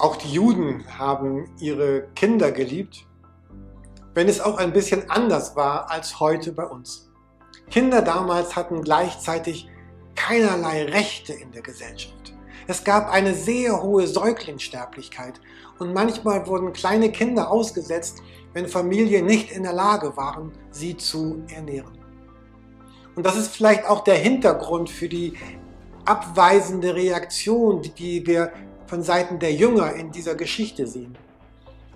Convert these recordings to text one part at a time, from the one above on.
Auch die Juden haben ihre Kinder geliebt, wenn es auch ein bisschen anders war als heute bei uns. Kinder damals hatten gleichzeitig keinerlei Rechte in der Gesellschaft. Es gab eine sehr hohe Säuglingssterblichkeit und manchmal wurden kleine Kinder ausgesetzt, wenn Familien nicht in der Lage waren, sie zu ernähren. Und das ist vielleicht auch der Hintergrund für die abweisende Reaktion, die wir von Seiten der Jünger in dieser Geschichte sehen.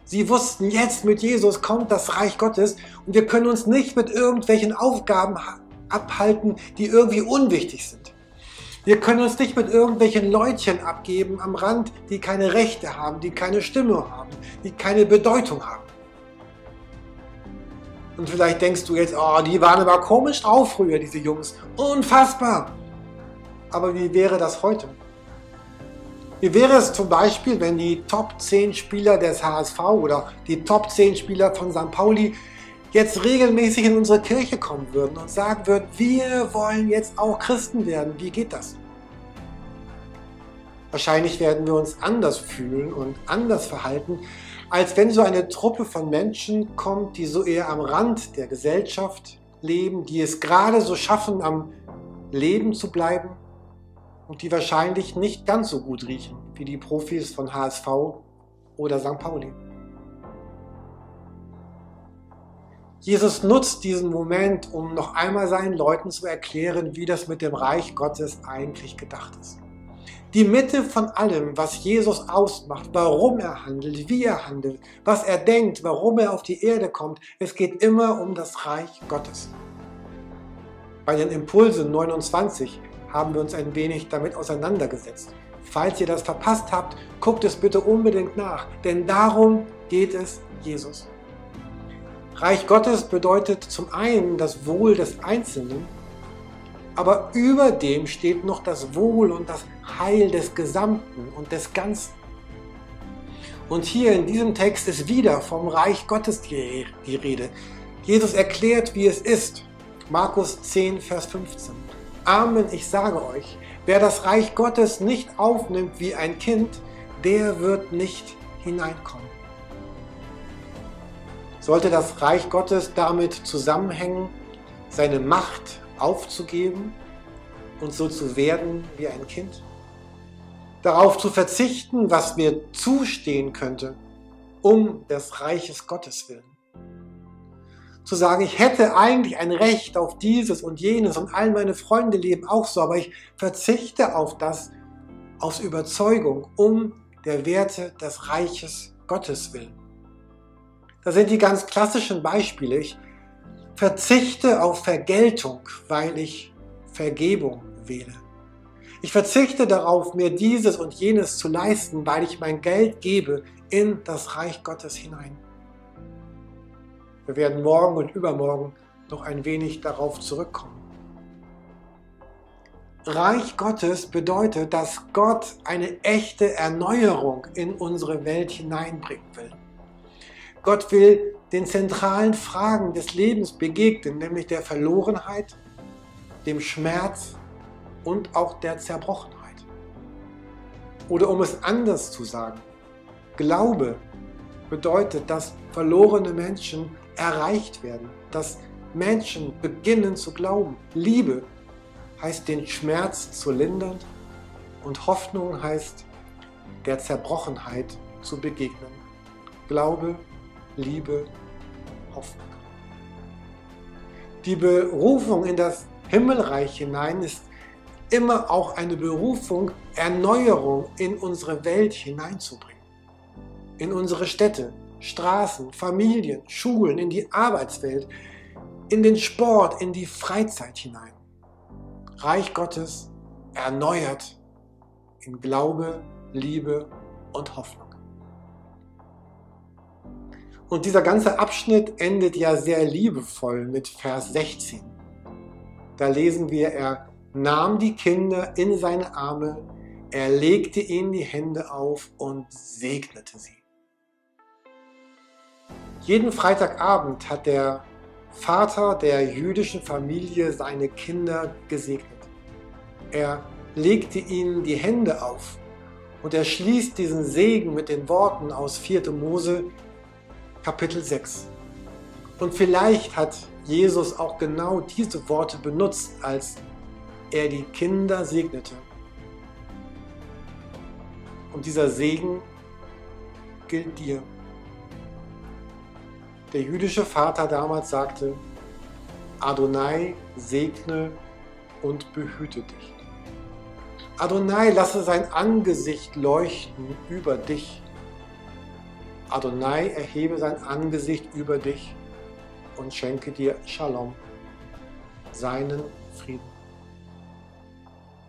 Sie wussten, jetzt mit Jesus kommt das Reich Gottes und wir können uns nicht mit irgendwelchen Aufgaben abhalten, die irgendwie unwichtig sind. Wir können uns nicht mit irgendwelchen Leutchen abgeben am Rand, die keine Rechte haben, die keine Stimme haben, die keine Bedeutung haben. Und vielleicht denkst du jetzt, oh, die waren aber komisch drauf früher, diese Jungs. Unfassbar. Aber wie wäre das heute? Wie wäre es zum Beispiel, wenn die Top 10 Spieler des HSV oder die Top 10 Spieler von St. Pauli jetzt regelmäßig in unsere Kirche kommen würden und sagen würden, wir wollen jetzt auch Christen werden. Wie geht das? Wahrscheinlich werden wir uns anders fühlen und anders verhalten, als wenn so eine Truppe von Menschen kommt, die so eher am Rand der Gesellschaft leben, die es gerade so schaffen, am Leben zu bleiben und die wahrscheinlich nicht ganz so gut riechen wie die Profis von HSV oder St. Pauli. Jesus nutzt diesen Moment, um noch einmal seinen Leuten zu erklären, wie das mit dem Reich Gottes eigentlich gedacht ist. Die Mitte von allem, was Jesus ausmacht, warum er handelt, wie er handelt, was er denkt, warum er auf die Erde kommt, es geht immer um das Reich Gottes. Bei den Impulsen 29 haben wir uns ein wenig damit auseinandergesetzt. Falls ihr das verpasst habt, guckt es bitte unbedingt nach, denn darum geht es Jesus. Reich Gottes bedeutet zum einen das Wohl des Einzelnen, aber über dem steht noch das Wohl und das Heil des Gesamten und des Ganzen. Und hier in diesem Text ist wieder vom Reich Gottes die, Rede. Jesus erklärt, wie es ist. Markus 10, Vers 15. Amen, ich sage euch, wer das Reich Gottes nicht aufnimmt wie ein Kind, der wird nicht hineinkommen. Sollte das Reich Gottes damit zusammenhängen, seine Macht aufzugeben und so zu werden wie ein Kind? Darauf zu verzichten, was mir zustehen könnte, um des Reiches Gottes willen? Zu sagen, ich hätte eigentlich ein Recht auf dieses und jenes und all meine Freunde leben auch so, aber ich verzichte auf das aus Überzeugung, um der Werte des Reiches Gottes willen. Das sind die ganz klassischen Beispiele. Ich verzichte auf Vergeltung, weil ich Vergebung wähle. Ich verzichte darauf, mir dieses und jenes zu leisten, weil ich mein Geld gebe in das Reich Gottes hinein. Wir werden morgen und übermorgen noch ein wenig darauf zurückkommen. Reich Gottes bedeutet, dass Gott eine echte Erneuerung in unsere Welt hineinbringen will. Gott will den zentralen Fragen des Lebens begegnen, nämlich der Verlorenheit, dem Schmerz und auch der Zerbrochenheit. Oder um es anders zu sagen, Glaube bedeutet, dass verlorene Menschen erreicht werden, dass Menschen beginnen zu glauben. Liebe heißt den Schmerz zu lindern und Hoffnung heißt der Zerbrochenheit zu begegnen. Glaube Liebe, Hoffnung. Die Berufung in das Himmelreich hinein ist immer auch eine Berufung, Erneuerung in unsere Welt hineinzubringen. In unsere Städte, Straßen, Familien, Schulen, in die Arbeitswelt, in den Sport, in die Freizeit hinein. Reich Gottes erneuert in Glaube, Liebe und Hoffnung. Und dieser ganze Abschnitt endet ja sehr liebevoll mit Vers 16. Da lesen wir, er nahm die Kinder in seine Arme, er legte ihnen die Hände auf und segnete sie. Jeden Freitagabend hat der Vater der jüdischen Familie seine Kinder gesegnet. Er legte ihnen die Hände auf Und er schließt diesen Segen mit den Worten aus 4. Mose Kapitel 6. Und vielleicht hat Jesus auch genau diese Worte benutzt, als er die Kinder segnete. Und dieser Segen gilt dir. Der jüdische Vater damals sagte, Adonai segne und behüte dich. Adonai lasse sein Angesicht leuchten über dich. Adonai erhebe sein Angesicht über dich und schenke dir Shalom, seinen Frieden.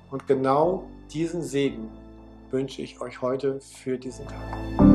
Und genau diesen Segen wünsche ich euch heute für diesen Tag.